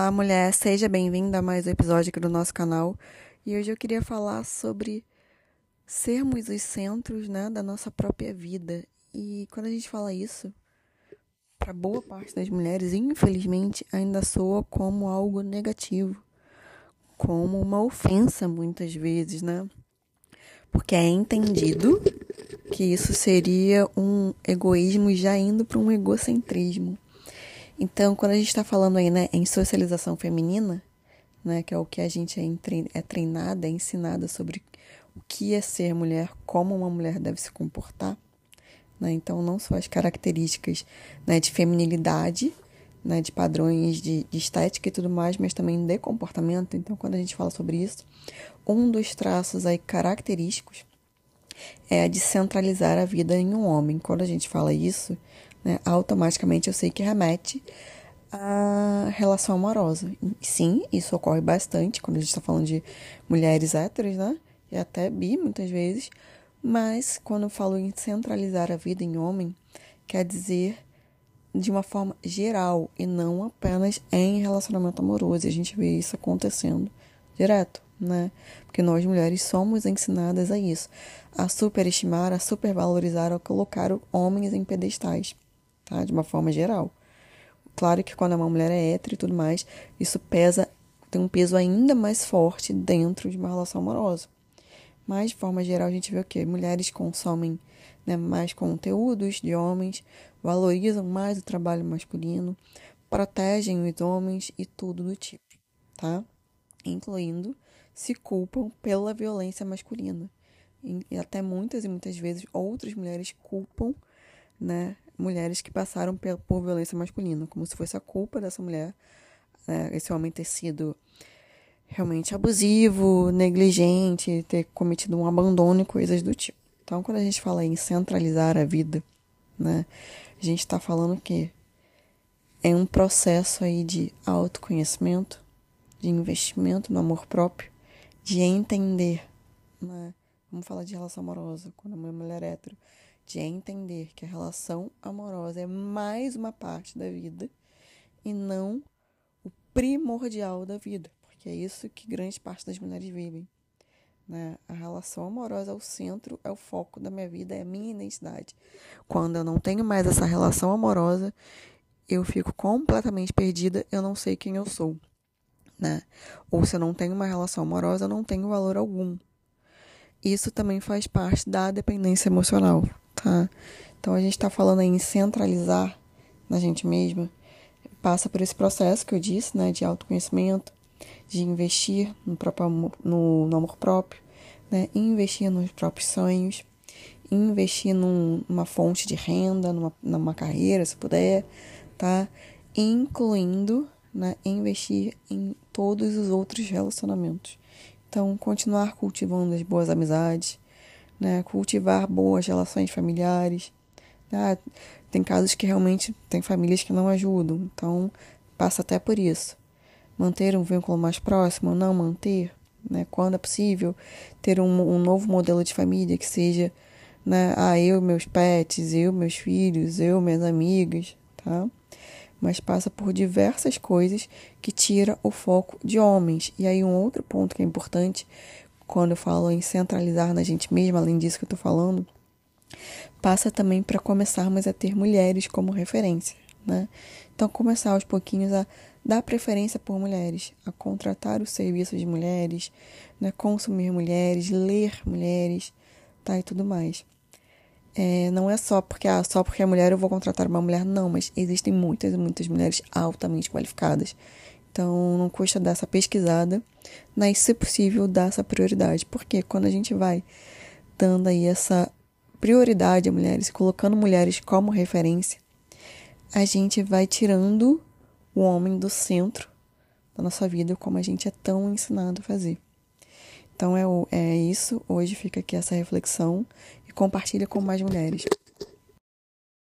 Olá, mulher, seja bem-vinda a mais um episódio aqui do nosso canal. E hoje eu queria falar sobre sermos os centros, né, da nossa própria vida. E quando a gente fala isso, para boa parte das mulheres, infelizmente, ainda soa como algo negativo, como uma ofensa muitas vezes, né? Porque é entendido que isso seria um egoísmo já indo para um egocentrismo. Então, quando a gente está falando aí, né, em socialização feminina, né, que é o que a gente é, é treinada, é ensinada sobre o que é ser mulher, como uma mulher deve se comportar, né, então não só as características né, de feminilidade, né, de padrões de, de estética e tudo mais, mas também de comportamento. Então, quando a gente fala sobre isso, um dos traços aí característicos é a de centralizar a vida em um homem. Quando a gente fala isso, né, automaticamente eu sei que remete à relação amorosa. Sim, isso ocorre bastante quando a gente está falando de mulheres héteros, né? E até bi, muitas vezes. Mas quando eu falo em centralizar a vida em homem, quer dizer de uma forma geral e não apenas em relacionamento amoroso. A gente vê isso acontecendo direto, né? Porque nós mulheres somos ensinadas a isso, a superestimar, a supervalorizar, a colocar homens em pedestais tá? De uma forma geral. Claro que quando uma mulher é hétero e tudo mais, isso pesa, tem um peso ainda mais forte dentro de uma relação amorosa. Mas, de forma geral, a gente vê o quê? Mulheres consomem né, mais conteúdos de homens, valorizam mais o trabalho masculino, protegem os homens e tudo do tipo, tá? Incluindo se culpam pela violência masculina. E até muitas e muitas vezes outras mulheres culpam né, mulheres que passaram por violência masculina, como se fosse a culpa dessa mulher, né, esse homem ter sido realmente abusivo, negligente, ter cometido um abandono e coisas do tipo. Então, quando a gente fala em centralizar a vida, né, a gente está falando que é um processo aí de autoconhecimento, de investimento no amor próprio, de entender, né? Vamos falar de relação amorosa, quando uma mulher é hétero, de entender que a relação amorosa é mais uma parte da vida e não o primordial da vida, porque é isso que grande parte das mulheres vivem. Né? A relação amorosa é o centro, é o foco da minha vida, é a minha identidade. Quando eu não tenho mais essa relação amorosa, eu fico completamente perdida, eu não sei quem eu sou. Né? Ou se eu não tenho uma relação amorosa, eu não tenho valor algum. Isso também faz parte da dependência emocional tá? Então a gente está falando em centralizar na gente mesma, passa por esse processo que eu disse, né, de autoconhecimento, de investir no próprio amor, no, no amor próprio, né, investir nos próprios sonhos, investir num, numa fonte de renda, numa, numa carreira, se puder, tá? Incluindo, né, investir em todos os outros relacionamentos. Então, continuar cultivando as boas amizades, né? Cultivar boas relações familiares. Né? Tem casos que realmente tem famílias que não ajudam, então passa até por isso. Manter um vínculo mais próximo, não manter, né? Quando é possível, ter um, um novo modelo de família que seja, né? Ah, eu, meus pets, eu, meus filhos, eu, minhas amigas, tá? Mas passa por diversas coisas que tira o foco de homens. E aí um outro ponto que é importante quando eu falo em centralizar na gente mesma, além disso que eu estou falando, passa também para começarmos a ter mulheres como referência, né? Então, começar aos pouquinhos a dar preferência por mulheres, a contratar os serviços de mulheres, né? consumir mulheres, ler mulheres, tá? E tudo mais. É, não é só porque, ah, só porque é mulher eu vou contratar uma mulher, não, mas existem muitas e muitas mulheres altamente qualificadas então, não custa dar essa pesquisada, mas, se possível, dar essa prioridade. Porque quando a gente vai dando aí essa prioridade a mulheres, colocando mulheres como referência, a gente vai tirando o homem do centro da nossa vida, como a gente é tão ensinado a fazer. Então, é, é isso. Hoje fica aqui essa reflexão e compartilha com mais mulheres.